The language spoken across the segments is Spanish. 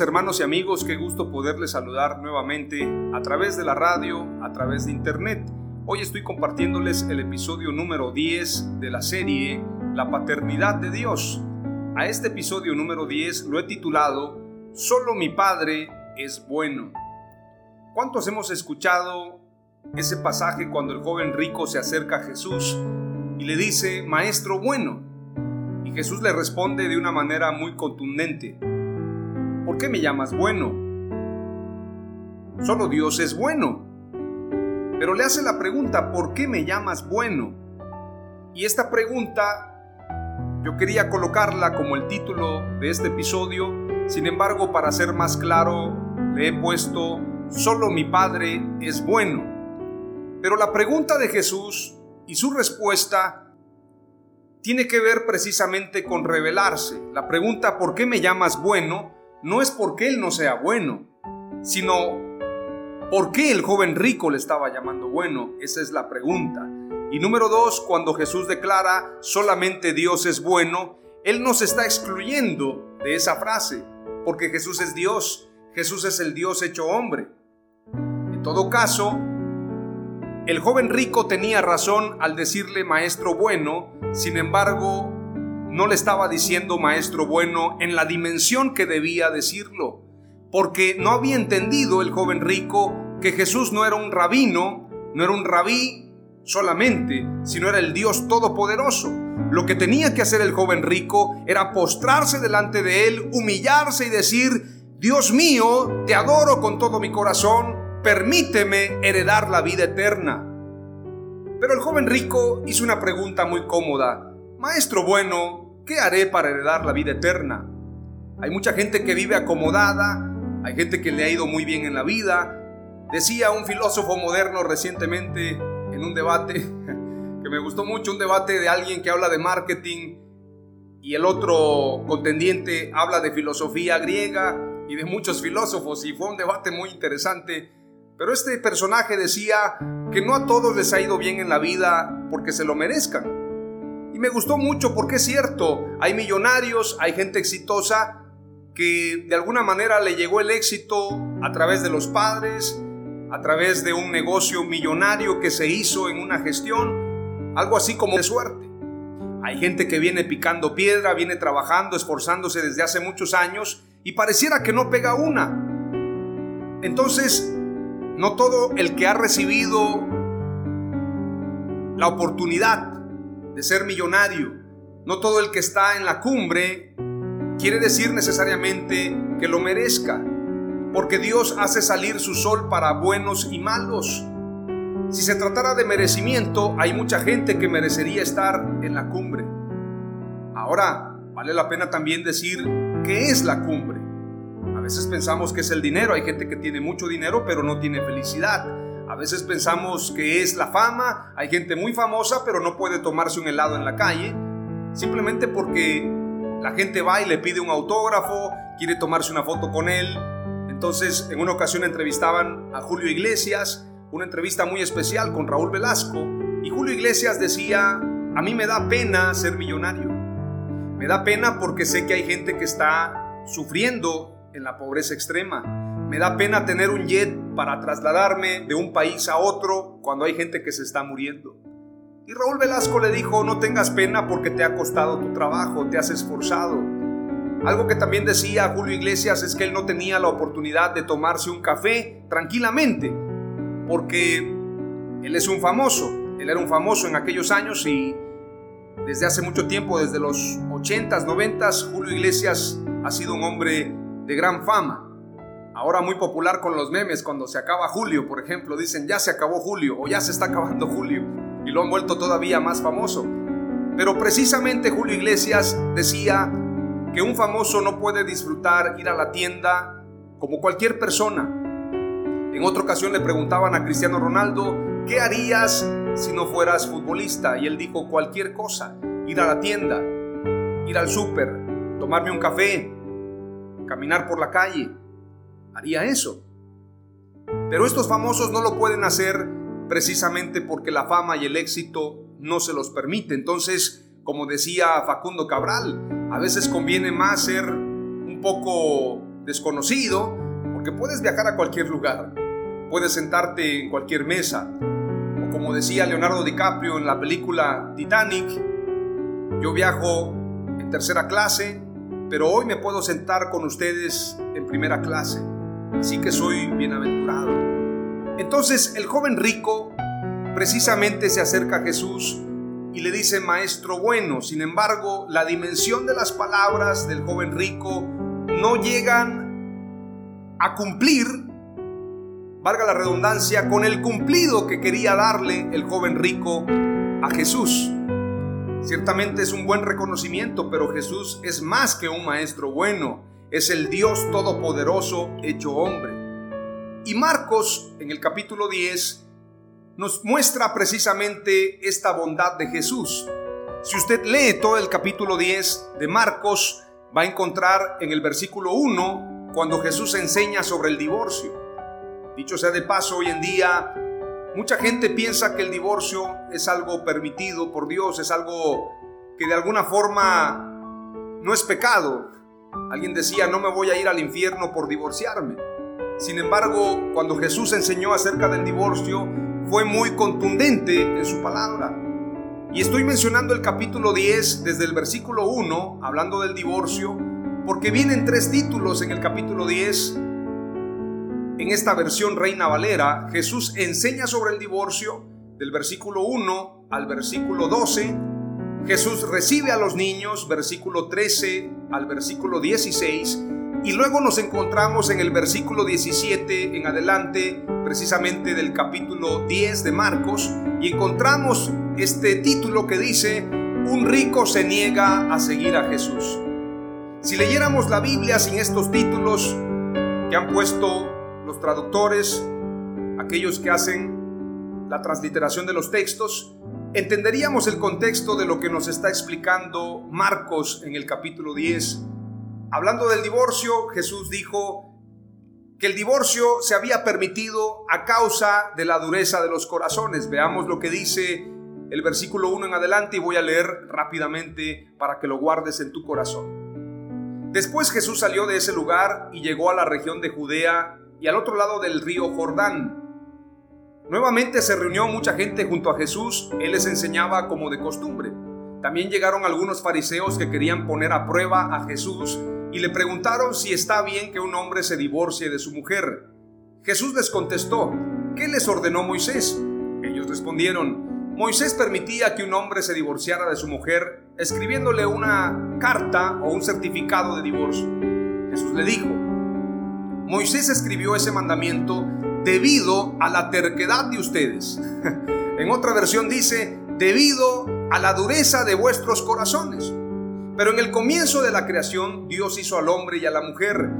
Hermanos y amigos, qué gusto poderles saludar nuevamente a través de la radio, a través de internet. Hoy estoy compartiéndoles el episodio número 10 de la serie La paternidad de Dios. A este episodio número 10 lo he titulado Solo mi Padre es bueno. ¿Cuántos hemos escuchado ese pasaje cuando el joven rico se acerca a Jesús y le dice, Maestro bueno? Y Jesús le responde de una manera muy contundente, ¿por qué me llamas bueno? Solo Dios es bueno. Pero le hace la pregunta, ¿por qué me llamas bueno? Y esta pregunta yo quería colocarla como el título de este episodio, sin embargo, para ser más claro, le he puesto, solo mi Padre es bueno. Pero la pregunta de Jesús y su respuesta tiene que ver precisamente con revelarse. La pregunta, ¿por qué me llamas bueno? No es porque él no sea bueno, sino porque el joven rico le estaba llamando bueno. Esa es la pregunta. Y número dos, cuando Jesús declara solamente Dios es bueno, Él nos está excluyendo de esa frase, porque Jesús es Dios, Jesús es el Dios hecho hombre. En todo caso, el joven rico tenía razón al decirle maestro bueno, sin embargo, no le estaba diciendo maestro bueno en la dimensión que debía decirlo, porque no había entendido el joven rico que Jesús no era un rabino, no era un rabí solamente, sino era el Dios todopoderoso. Lo que tenía que hacer el joven rico era postrarse delante de él, humillarse y decir, Dios mío, te adoro con todo mi corazón, permíteme heredar la vida eterna. Pero el joven rico hizo una pregunta muy cómoda. Maestro bueno, ¿qué haré para heredar la vida eterna? Hay mucha gente que vive acomodada, hay gente que le ha ido muy bien en la vida. Decía un filósofo moderno recientemente en un debate que me gustó mucho, un debate de alguien que habla de marketing y el otro contendiente habla de filosofía griega y de muchos filósofos y fue un debate muy interesante. Pero este personaje decía que no a todos les ha ido bien en la vida porque se lo merezcan me gustó mucho porque es cierto, hay millonarios, hay gente exitosa que de alguna manera le llegó el éxito a través de los padres, a través de un negocio millonario que se hizo en una gestión, algo así como de suerte. Hay gente que viene picando piedra, viene trabajando, esforzándose desde hace muchos años y pareciera que no pega una. Entonces, no todo el que ha recibido la oportunidad de ser millonario. No todo el que está en la cumbre quiere decir necesariamente que lo merezca, porque Dios hace salir su sol para buenos y malos. Si se tratara de merecimiento, hay mucha gente que merecería estar en la cumbre. Ahora, vale la pena también decir qué es la cumbre. A veces pensamos que es el dinero, hay gente que tiene mucho dinero pero no tiene felicidad. A veces pensamos que es la fama, hay gente muy famosa pero no puede tomarse un helado en la calle, simplemente porque la gente va y le pide un autógrafo, quiere tomarse una foto con él. Entonces, en una ocasión entrevistaban a Julio Iglesias, una entrevista muy especial con Raúl Velasco, y Julio Iglesias decía, a mí me da pena ser millonario. Me da pena porque sé que hay gente que está sufriendo en la pobreza extrema. Me da pena tener un jet para trasladarme de un país a otro cuando hay gente que se está muriendo. Y Raúl Velasco le dijo, no tengas pena porque te ha costado tu trabajo, te has esforzado. Algo que también decía Julio Iglesias es que él no tenía la oportunidad de tomarse un café tranquilamente, porque él es un famoso, él era un famoso en aquellos años y desde hace mucho tiempo, desde los 80s, 90s, Julio Iglesias ha sido un hombre de gran fama. Ahora muy popular con los memes, cuando se acaba Julio, por ejemplo, dicen ya se acabó Julio o ya se está acabando Julio y lo han vuelto todavía más famoso. Pero precisamente Julio Iglesias decía que un famoso no puede disfrutar ir a la tienda como cualquier persona. En otra ocasión le preguntaban a Cristiano Ronaldo, ¿qué harías si no fueras futbolista? Y él dijo cualquier cosa, ir a la tienda, ir al súper, tomarme un café, caminar por la calle. Haría eso. Pero estos famosos no lo pueden hacer precisamente porque la fama y el éxito no se los permite. Entonces, como decía Facundo Cabral, a veces conviene más ser un poco desconocido porque puedes viajar a cualquier lugar, puedes sentarte en cualquier mesa. O como decía Leonardo DiCaprio en la película Titanic, yo viajo en tercera clase, pero hoy me puedo sentar con ustedes en primera clase, así que soy bienaventurado. Entonces el joven rico precisamente se acerca a Jesús y le dice maestro bueno. Sin embargo, la dimensión de las palabras del joven rico no llegan a cumplir, valga la redundancia, con el cumplido que quería darle el joven rico a Jesús. Ciertamente es un buen reconocimiento, pero Jesús es más que un maestro bueno, es el Dios todopoderoso hecho hombre. Y Marcos, en el capítulo 10, nos muestra precisamente esta bondad de Jesús. Si usted lee todo el capítulo 10 de Marcos, va a encontrar en el versículo 1 cuando Jesús enseña sobre el divorcio. Dicho sea de paso, hoy en día Mucha gente piensa que el divorcio es algo permitido por Dios, es algo que de alguna forma no es pecado. Alguien decía, no me voy a ir al infierno por divorciarme. Sin embargo, cuando Jesús enseñó acerca del divorcio, fue muy contundente en su palabra. Y estoy mencionando el capítulo 10 desde el versículo 1, hablando del divorcio, porque vienen tres títulos en el capítulo 10 en esta versión Reina Valera, Jesús enseña sobre el divorcio del versículo 1 al versículo 12. Jesús recibe a los niños, versículo 13 al versículo 16. Y luego nos encontramos en el versículo 17 en adelante, precisamente del capítulo 10 de Marcos, y encontramos este título que dice, un rico se niega a seguir a Jesús. Si leyéramos la Biblia sin estos títulos que han puesto los traductores, aquellos que hacen la transliteración de los textos, entenderíamos el contexto de lo que nos está explicando Marcos en el capítulo 10. Hablando del divorcio, Jesús dijo que el divorcio se había permitido a causa de la dureza de los corazones. Veamos lo que dice el versículo 1 en adelante y voy a leer rápidamente para que lo guardes en tu corazón. Después Jesús salió de ese lugar y llegó a la región de Judea y al otro lado del río Jordán. Nuevamente se reunió mucha gente junto a Jesús, él les enseñaba como de costumbre. También llegaron algunos fariseos que querían poner a prueba a Jesús y le preguntaron si está bien que un hombre se divorcie de su mujer. Jesús les contestó, ¿qué les ordenó Moisés? Ellos respondieron, Moisés permitía que un hombre se divorciara de su mujer escribiéndole una carta o un certificado de divorcio. Jesús le dijo, Moisés escribió ese mandamiento debido a la terquedad de ustedes. en otra versión dice, debido a la dureza de vuestros corazones. Pero en el comienzo de la creación Dios hizo al hombre y a la mujer.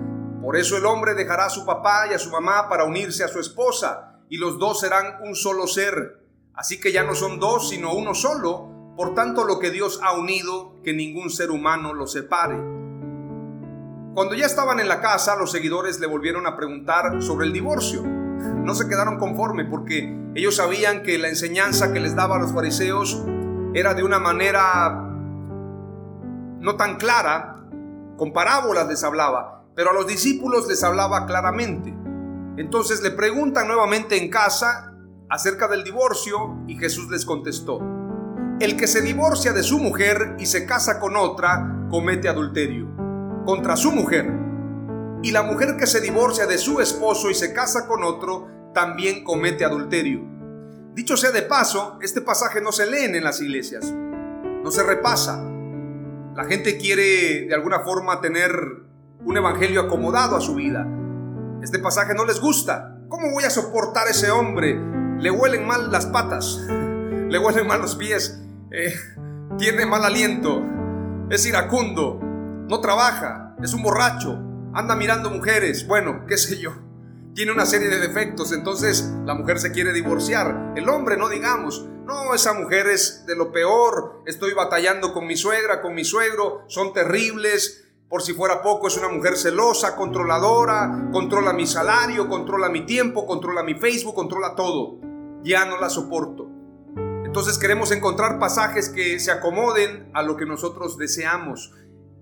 Por eso el hombre dejará a su papá y a su mamá para unirse a su esposa, y los dos serán un solo ser. Así que ya no son dos, sino uno solo. Por tanto, lo que Dios ha unido, que ningún ser humano lo separe. Cuando ya estaban en la casa, los seguidores le volvieron a preguntar sobre el divorcio. No se quedaron conforme porque ellos sabían que la enseñanza que les daba a los fariseos era de una manera no tan clara, con parábolas les hablaba. pero a los discípulos les hablaba claramente. Entonces le preguntan nuevamente en casa acerca del divorcio y Jesús les contestó, el que se divorcia de su mujer y se casa con otra comete adulterio contra su mujer. Y la mujer que se divorcia de su esposo y se casa con otro también comete adulterio. Dicho sea de paso, este pasaje no se lee en las iglesias, no se repasa. La gente quiere de alguna forma tener un evangelio acomodado a su vida. Este pasaje no les gusta. ¿Cómo voy a soportar a ese hombre? Le huelen mal las patas, le huelen mal los pies, eh, tiene mal aliento, es iracundo, no trabaja, es un borracho, anda mirando mujeres, bueno, qué sé yo. Tiene una serie de defectos, entonces la mujer se quiere divorciar. El hombre, no digamos, no, esa mujer es de lo peor, estoy batallando con mi suegra, con mi suegro, son terribles, por si fuera poco, es una mujer celosa, controladora, controla mi salario, controla mi tiempo, controla mi Facebook, controla todo. Ya no la soporto. Entonces queremos encontrar pasajes que se acomoden a lo que nosotros deseamos.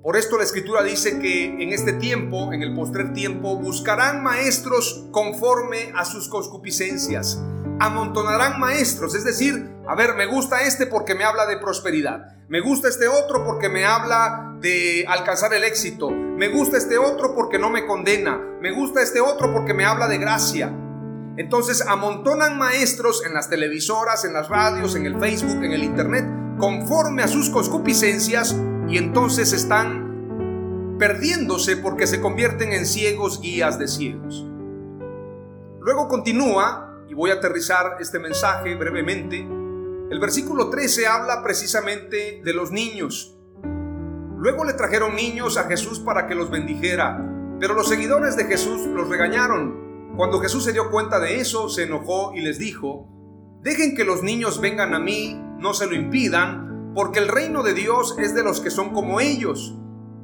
Por esto la escritura dice que en este tiempo, en el postrer tiempo, buscarán maestros conforme a sus concupiscencias. Amontonarán maestros, es decir, a ver, me gusta este porque me habla de prosperidad. Me gusta este otro porque me habla de alcanzar el éxito. Me gusta este otro porque no me condena. Me gusta este otro porque me habla de gracia. Entonces amontonan maestros en las televisoras, en las radios, en el Facebook, en el Internet, conforme a sus concupiscencias y entonces están perdiéndose porque se convierten en ciegos guías de ciegos. Luego continúa, y voy a aterrizar este mensaje brevemente, el versículo 13 habla precisamente de los niños. Luego le trajeron niños a Jesús para que los bendijera, pero los seguidores de Jesús los regañaron. Cuando Jesús se dio cuenta de eso, se enojó y les dijo, dejen que los niños vengan a mí, no se lo impidan, porque el reino de Dios es de los que son como ellos.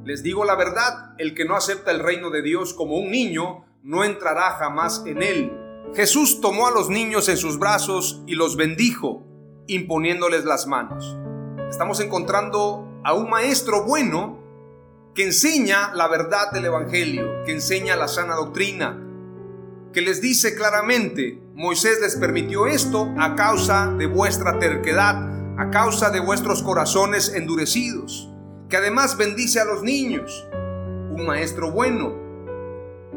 Les digo la verdad, el que no acepta el reino de Dios como un niño, no entrará jamás en él. Jesús tomó a los niños en sus brazos y los bendijo imponiéndoles las manos. Estamos encontrando a un maestro bueno que enseña la verdad del Evangelio, que enseña la sana doctrina, que les dice claramente, Moisés les permitió esto a causa de vuestra terquedad, a causa de vuestros corazones endurecidos, que además bendice a los niños. Un maestro bueno,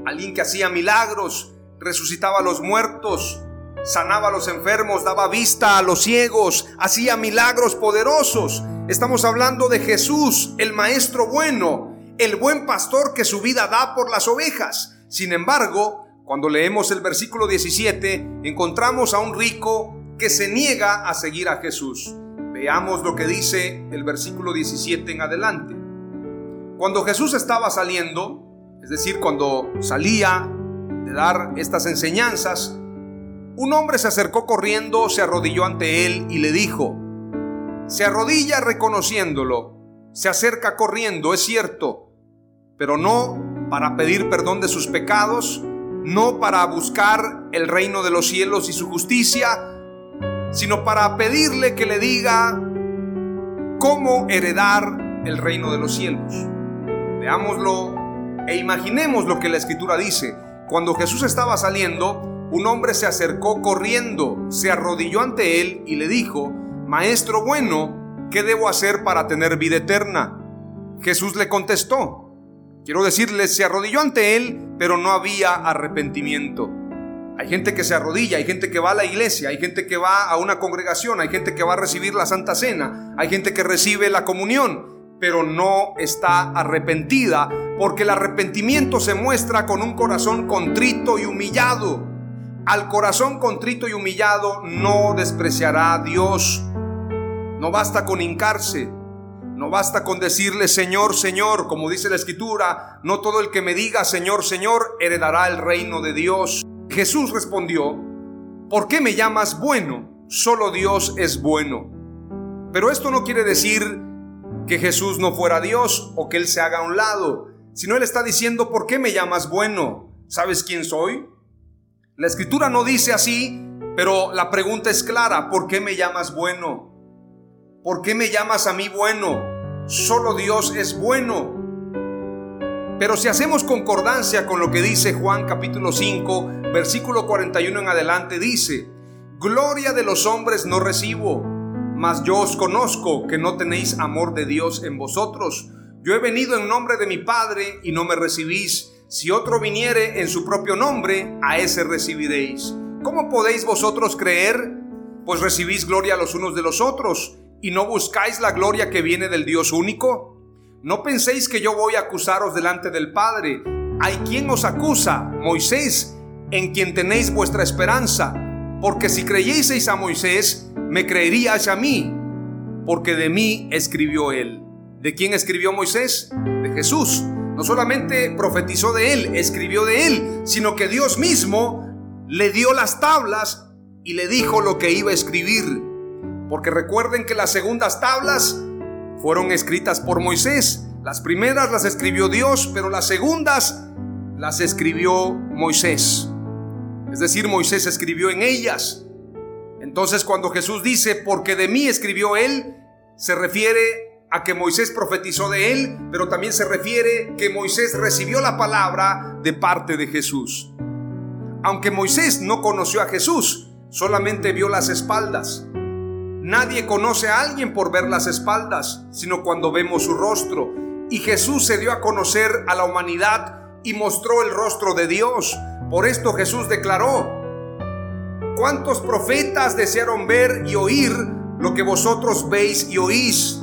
alguien que hacía milagros, resucitaba a los muertos, sanaba a los enfermos, daba vista a los ciegos, hacía milagros poderosos. Estamos hablando de Jesús, el Maestro bueno, el buen pastor que su vida da por las ovejas. Sin embargo, cuando leemos el versículo 17, encontramos a un rico que se niega a seguir a Jesús. Veamos lo que dice el versículo 17 en adelante. Cuando Jesús estaba saliendo, es decir, cuando salía de dar estas enseñanzas, un hombre se acercó corriendo, se arrodilló ante él y le dijo, se arrodilla reconociéndolo, se acerca corriendo, es cierto, pero no para pedir perdón de sus pecados, no para buscar el reino de los cielos y su justicia, sino para pedirle que le diga cómo heredar el reino de los cielos. Veámoslo e imaginemos lo que la escritura dice. Cuando Jesús estaba saliendo, un hombre se acercó corriendo, se arrodilló ante él y le dijo, Maestro bueno, ¿qué debo hacer para tener vida eterna? Jesús le contestó, quiero decirle, se arrodilló ante él, pero no había arrepentimiento. Hay gente que se arrodilla, hay gente que va a la iglesia, hay gente que va a una congregación, hay gente que va a recibir la Santa Cena, hay gente que recibe la comunión, pero no está arrepentida, porque el arrepentimiento se muestra con un corazón contrito y humillado. Al corazón contrito y humillado no despreciará a Dios. No basta con hincarse, no basta con decirle Señor, Señor, como dice la Escritura, no todo el que me diga Señor, Señor, heredará el reino de Dios. Jesús respondió, ¿por qué me llamas bueno? Solo Dios es bueno. Pero esto no quiere decir que Jesús no fuera Dios o que Él se haga a un lado, sino Él está diciendo, ¿por qué me llamas bueno? ¿Sabes quién soy? La escritura no dice así, pero la pregunta es clara, ¿por qué me llamas bueno? ¿Por qué me llamas a mí bueno? Solo Dios es bueno. Pero si hacemos concordancia con lo que dice Juan capítulo 5, versículo 41 en adelante, dice, Gloria de los hombres no recibo, mas yo os conozco que no tenéis amor de Dios en vosotros. Yo he venido en nombre de mi Padre y no me recibís. Si otro viniere en su propio nombre, a ese recibiréis. ¿Cómo podéis vosotros creer? Pues recibís gloria los unos de los otros y no buscáis la gloria que viene del Dios único. No penséis que yo voy a acusaros delante del Padre. Hay quien os acusa, Moisés, en quien tenéis vuestra esperanza. Porque si creyeseis a Moisés, me creeríais a mí, porque de mí escribió él. ¿De quién escribió Moisés? De Jesús. No solamente profetizó de él, escribió de él, sino que Dios mismo le dio las tablas y le dijo lo que iba a escribir. Porque recuerden que las segundas tablas fueron escritas por Moisés. Las primeras las escribió Dios, pero las segundas las escribió Moisés. Es decir, Moisés escribió en ellas. Entonces cuando Jesús dice, porque de mí escribió él, se refiere a que Moisés profetizó de él, pero también se refiere que Moisés recibió la palabra de parte de Jesús. Aunque Moisés no conoció a Jesús, solamente vio las espaldas. Nadie conoce a alguien por ver las espaldas, sino cuando vemos su rostro. Y Jesús se dio a conocer a la humanidad y mostró el rostro de Dios. Por esto Jesús declaró, ¿cuántos profetas desearon ver y oír lo que vosotros veis y oís?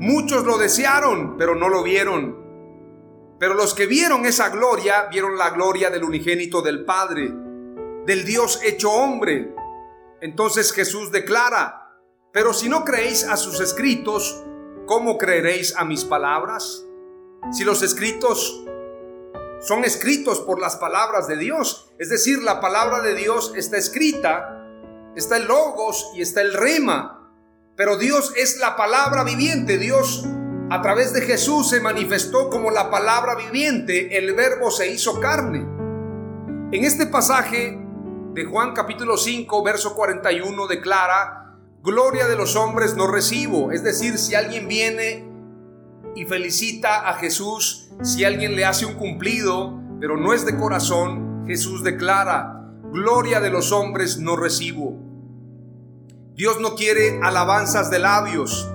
Muchos lo desearon, pero no lo vieron. Pero los que vieron esa gloria, vieron la gloria del unigénito del Padre, del Dios hecho hombre. Entonces Jesús declara, pero si no creéis a sus escritos, ¿cómo creeréis a mis palabras? Si los escritos son escritos por las palabras de Dios. Es decir, la palabra de Dios está escrita, está el logos y está el rema. Pero Dios es la palabra viviente. Dios a través de Jesús se manifestó como la palabra viviente. El verbo se hizo carne. En este pasaje de Juan capítulo 5, verso 41 declara, Gloria de los hombres no recibo. Es decir, si alguien viene y felicita a Jesús, si alguien le hace un cumplido, pero no es de corazón, Jesús declara, gloria de los hombres no recibo. Dios no quiere alabanzas de labios.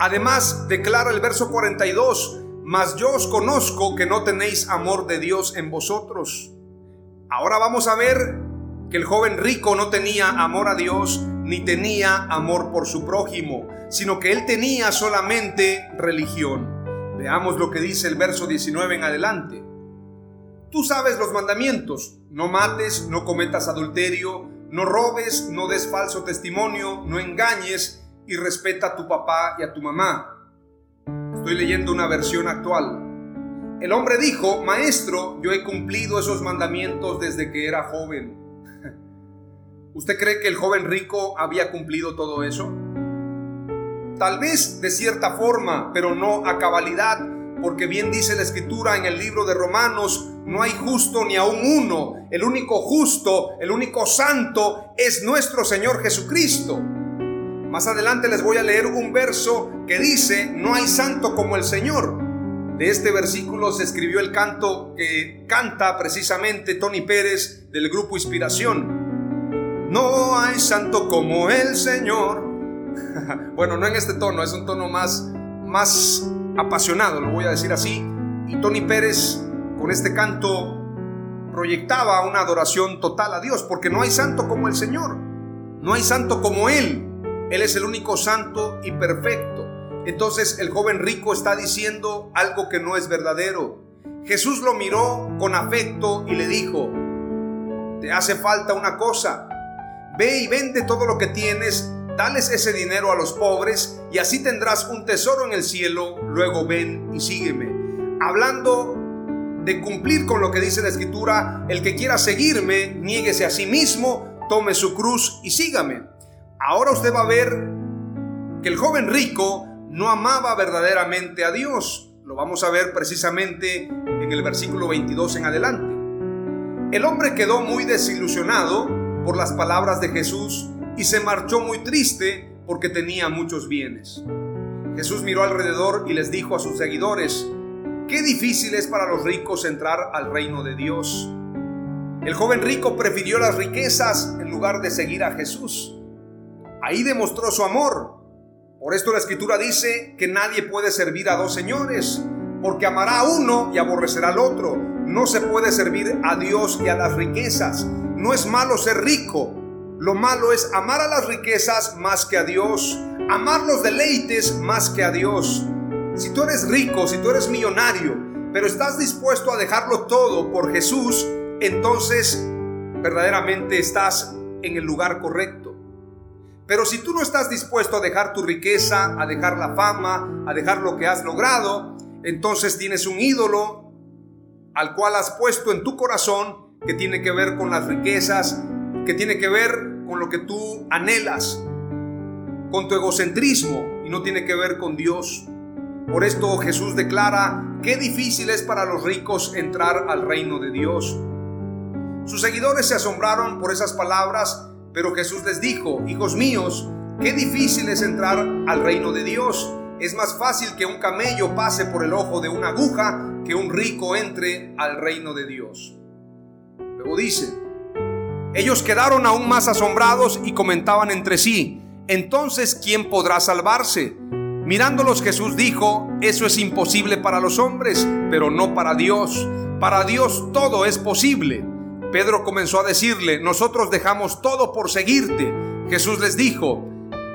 Además, declara el verso 42, mas yo os conozco que no tenéis amor de Dios en vosotros. Ahora vamos a ver que el joven rico no tenía amor a Dios ni tenía amor por su prójimo, sino que él tenía solamente religión. Veamos lo que dice el verso 19 en adelante. Tú sabes los mandamientos, no mates, no cometas adulterio, no robes, no des falso testimonio, no engañes y respeta a tu papá y a tu mamá. Estoy leyendo una versión actual. El hombre dijo, Maestro, yo he cumplido esos mandamientos desde que era joven. ¿Usted cree que el joven rico había cumplido todo eso? Tal vez de cierta forma, pero no a cabalidad, porque bien dice la escritura en el libro de Romanos, no hay justo ni aún uno. El único justo, el único santo es nuestro Señor Jesucristo. Más adelante les voy a leer un verso que dice, no hay santo como el Señor. De este versículo se escribió el canto que canta precisamente Tony Pérez del grupo Inspiración. No hay santo como el Señor bueno, no en este tono, es un tono más, más apasionado, lo voy a decir así. Y Tony Pérez con este canto proyectaba una adoración total a Dios, porque no hay santo como el Señor, no hay santo como Él. Él es el único santo y perfecto. Entonces el joven rico está diciendo algo que no es verdadero. Jesús lo miró con afecto y le dijo, te hace falta una cosa, ve y vende todo lo que tienes Dales ese dinero a los pobres y así tendrás un tesoro en el cielo. Luego ven y sígueme. Hablando de cumplir con lo que dice la escritura, el que quiera seguirme, niéguese a sí mismo, tome su cruz y sígame. Ahora usted va a ver que el joven rico no amaba verdaderamente a Dios. Lo vamos a ver precisamente en el versículo 22 en adelante. El hombre quedó muy desilusionado por las palabras de Jesús y se marchó muy triste porque tenía muchos bienes. Jesús miró alrededor y les dijo a sus seguidores, qué difícil es para los ricos entrar al reino de Dios. El joven rico prefirió las riquezas en lugar de seguir a Jesús. Ahí demostró su amor. Por esto la escritura dice que nadie puede servir a dos señores, porque amará a uno y aborrecerá al otro. No se puede servir a Dios y a las riquezas. No es malo ser rico. Lo malo es amar a las riquezas más que a Dios, amar los deleites más que a Dios. Si tú eres rico, si tú eres millonario, pero estás dispuesto a dejarlo todo por Jesús, entonces verdaderamente estás en el lugar correcto. Pero si tú no estás dispuesto a dejar tu riqueza, a dejar la fama, a dejar lo que has logrado, entonces tienes un ídolo al cual has puesto en tu corazón que tiene que ver con las riquezas, que tiene que ver con lo que tú anhelas, con tu egocentrismo y no tiene que ver con Dios. Por esto Jesús declara, qué difícil es para los ricos entrar al reino de Dios. Sus seguidores se asombraron por esas palabras, pero Jesús les dijo, hijos míos, qué difícil es entrar al reino de Dios. Es más fácil que un camello pase por el ojo de una aguja que un rico entre al reino de Dios. Luego dice, ellos quedaron aún más asombrados y comentaban entre sí, entonces ¿quién podrá salvarse? Mirándolos Jesús dijo, eso es imposible para los hombres, pero no para Dios. Para Dios todo es posible. Pedro comenzó a decirle, nosotros dejamos todo por seguirte. Jesús les dijo,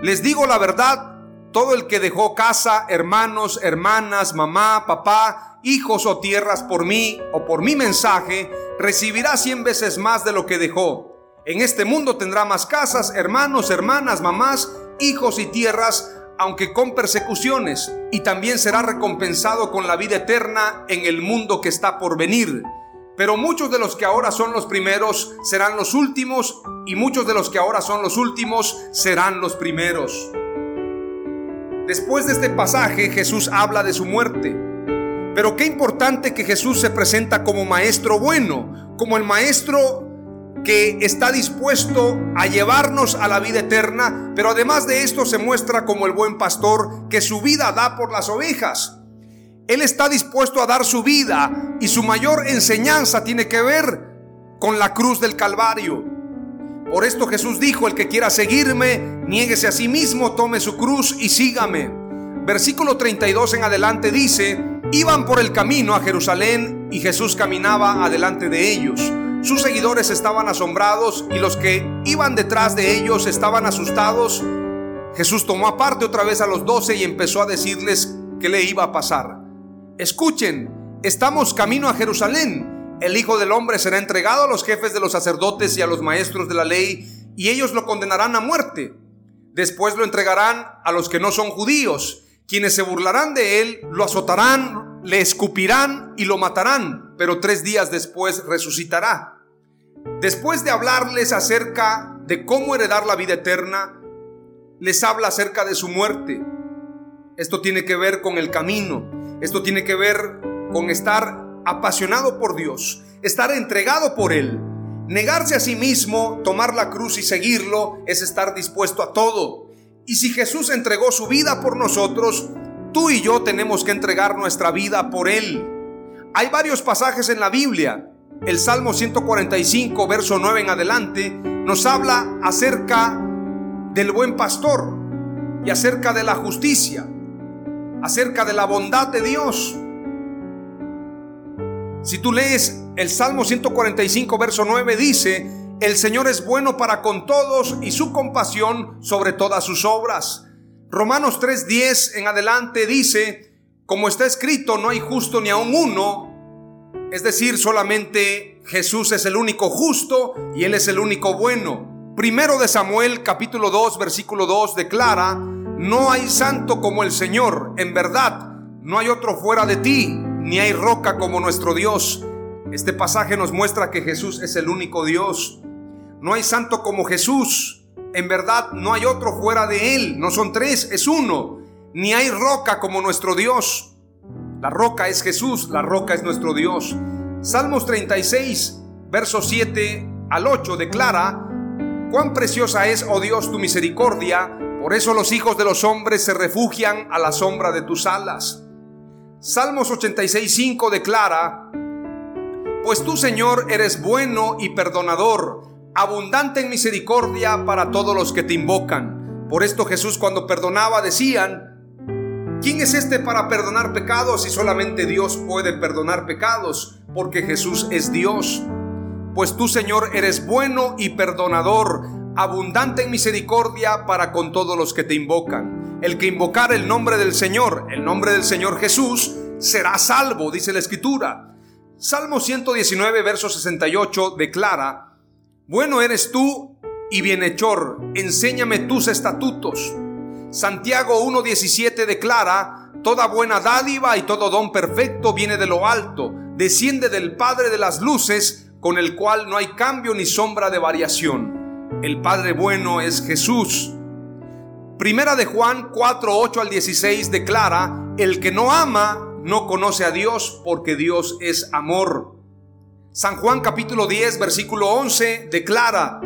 les digo la verdad, todo el que dejó casa, hermanos, hermanas, mamá, papá, hijos o tierras por mí o por mi mensaje, recibirá cien veces más de lo que dejó. En este mundo tendrá más casas, hermanos, hermanas, mamás, hijos y tierras, aunque con persecuciones, y también será recompensado con la vida eterna en el mundo que está por venir. Pero muchos de los que ahora son los primeros serán los últimos, y muchos de los que ahora son los últimos serán los primeros. Después de este pasaje Jesús habla de su muerte. Pero qué importante que Jesús se presenta como maestro bueno, como el maestro que está dispuesto a llevarnos a la vida eterna, pero además de esto se muestra como el buen pastor que su vida da por las ovejas. Él está dispuesto a dar su vida y su mayor enseñanza tiene que ver con la cruz del Calvario. Por esto Jesús dijo, el que quiera seguirme, niéguese a sí mismo, tome su cruz y sígame. Versículo 32 en adelante dice, iban por el camino a Jerusalén y Jesús caminaba adelante de ellos. Sus seguidores estaban asombrados y los que iban detrás de ellos estaban asustados. Jesús tomó aparte otra vez a los doce y empezó a decirles qué le iba a pasar. Escuchen, estamos camino a Jerusalén el Hijo del Hombre será entregado a los jefes de los sacerdotes y a los maestros de la ley, y ellos lo condenarán a muerte. Después lo entregarán a los que no son judíos, quienes se burlarán de él, lo azotarán, le escupirán y lo matarán, pero tres días después resucitará. Después de hablarles acerca de cómo heredar la vida eterna, les habla acerca de su muerte. Esto tiene que ver con el camino, esto tiene que ver con estar apasionado por Dios, estar entregado por Él. Negarse a sí mismo, tomar la cruz y seguirlo es estar dispuesto a todo. Y si Jesús entregó su vida por nosotros, tú y yo tenemos que entregar nuestra vida por Él. Hay varios pasajes en la Biblia. El Salmo 145, verso 9 en adelante, nos habla acerca del buen pastor y acerca de la justicia, acerca de la bondad de Dios. Si tú lees el Salmo 145, verso 9, dice, el Señor es bueno para con todos y su compasión sobre todas sus obras. Romanos 3:10 en adelante dice, como está escrito, no hay justo ni aun uno, es decir, solamente Jesús es el único justo y Él es el único bueno. Primero de Samuel capítulo 2 versículo 2 declara, no hay santo como el Señor, en verdad, no hay otro fuera de ti ni hay roca como nuestro Dios. Este pasaje nos muestra que Jesús es el único Dios. No hay santo como Jesús. En verdad no hay otro fuera de Él. No son tres, es uno. Ni hay roca como nuestro Dios. La roca es Jesús, la roca es nuestro Dios. Salmos 36, versos 7 al 8 declara, cuán preciosa es, oh Dios, tu misericordia. Por eso los hijos de los hombres se refugian a la sombra de tus alas. Salmos 86.5 declara, Pues tú, Señor, eres bueno y perdonador, abundante en misericordia para todos los que te invocan. Por esto Jesús cuando perdonaba decían, ¿quién es este para perdonar pecados si solamente Dios puede perdonar pecados? Porque Jesús es Dios. Pues tú, Señor, eres bueno y perdonador, abundante en misericordia para con todos los que te invocan. El que invocar el nombre del Señor, el nombre del Señor Jesús, será salvo, dice la Escritura. Salmo 119, verso 68 declara, Bueno eres tú y bienhechor, enséñame tus estatutos. Santiago 1.17 declara, Toda buena dádiva y todo don perfecto viene de lo alto, desciende del Padre de las luces, con el cual no hay cambio ni sombra de variación. El Padre bueno es Jesús. Primera de Juan 4, 8 al 16 declara, el que no ama no conoce a Dios porque Dios es amor. San Juan capítulo 10 versículo 11 declara,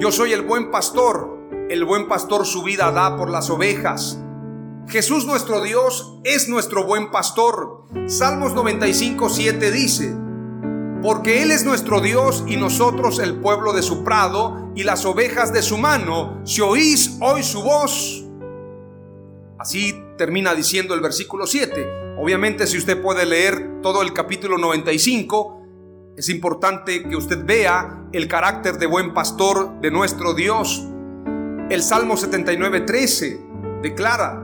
yo soy el buen pastor, el buen pastor su vida da por las ovejas. Jesús nuestro Dios es nuestro buen pastor. Salmos 95, 7 dice, porque Él es nuestro Dios y nosotros el pueblo de su prado y las ovejas de su mano, si oís hoy su voz. Así termina diciendo el versículo 7. Obviamente si usted puede leer todo el capítulo 95, es importante que usted vea el carácter de buen pastor de nuestro Dios. El Salmo 79, 13 declara,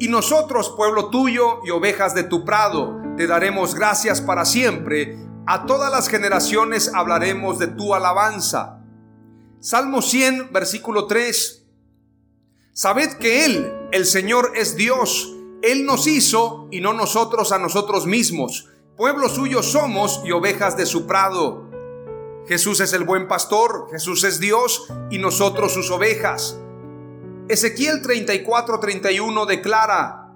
y nosotros, pueblo tuyo y ovejas de tu prado, te daremos gracias para siempre a todas las generaciones hablaremos de tu alabanza. Salmo 100, versículo 3. Sabed que Él, el Señor, es Dios. Él nos hizo y no nosotros a nosotros mismos. Pueblo suyo somos y ovejas de su prado. Jesús es el buen pastor, Jesús es Dios y nosotros sus ovejas. Ezequiel 34, 31 declara,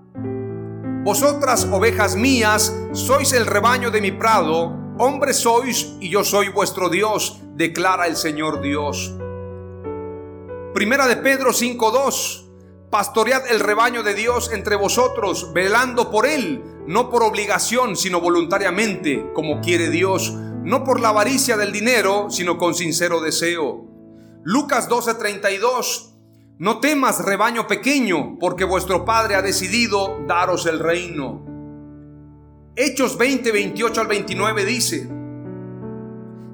Vosotras, ovejas mías, sois el rebaño de mi prado, Hombres sois y yo soy vuestro Dios, declara el Señor Dios. Primera de Pedro 5:2. Pastoread el rebaño de Dios entre vosotros, velando por él, no por obligación, sino voluntariamente, como quiere Dios, no por la avaricia del dinero, sino con sincero deseo. Lucas 12:32. No temas, rebaño pequeño, porque vuestro Padre ha decidido daros el reino. Hechos 20, 28 al 29 dice,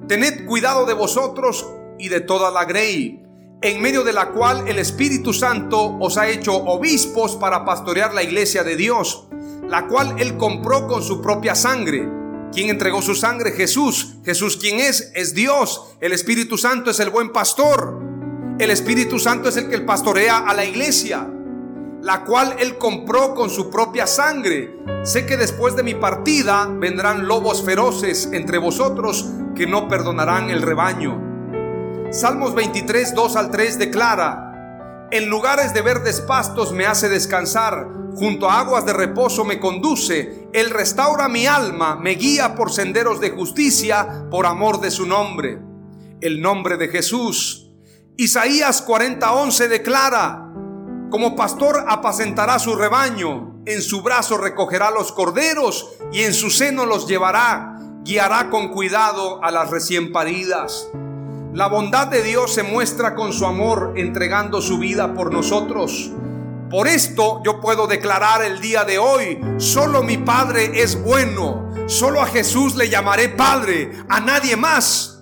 Tened cuidado de vosotros y de toda la grey, en medio de la cual el Espíritu Santo os ha hecho obispos para pastorear la iglesia de Dios, la cual él compró con su propia sangre. ¿Quién entregó su sangre? Jesús. Jesús, ¿quién es? Es Dios. El Espíritu Santo es el buen pastor. El Espíritu Santo es el que pastorea a la iglesia la cual él compró con su propia sangre. Sé que después de mi partida vendrán lobos feroces entre vosotros que no perdonarán el rebaño. Salmos 23, 2 al 3 declara, en lugares de verdes pastos me hace descansar, junto a aguas de reposo me conduce, él restaura mi alma, me guía por senderos de justicia, por amor de su nombre. El nombre de Jesús. Isaías 40, 11 declara, como pastor apacentará su rebaño, en su brazo recogerá los corderos y en su seno los llevará, guiará con cuidado a las recién paridas. La bondad de Dios se muestra con su amor entregando su vida por nosotros. Por esto yo puedo declarar el día de hoy, solo mi Padre es bueno, solo a Jesús le llamaré Padre, a nadie más.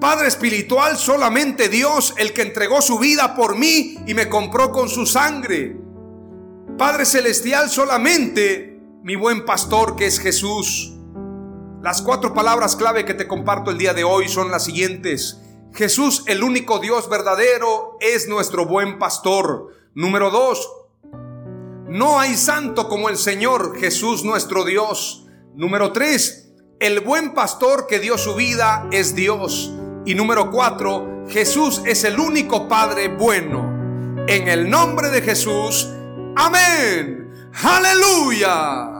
Padre espiritual, solamente Dios, el que entregó su vida por mí y me compró con su sangre. Padre celestial, solamente mi buen pastor que es Jesús. Las cuatro palabras clave que te comparto el día de hoy son las siguientes. Jesús, el único Dios verdadero, es nuestro buen pastor. Número dos, no hay santo como el Señor, Jesús nuestro Dios. Número tres, el buen pastor que dio su vida es Dios. Y número cuatro, Jesús es el único Padre bueno. En el nombre de Jesús, amén. Aleluya.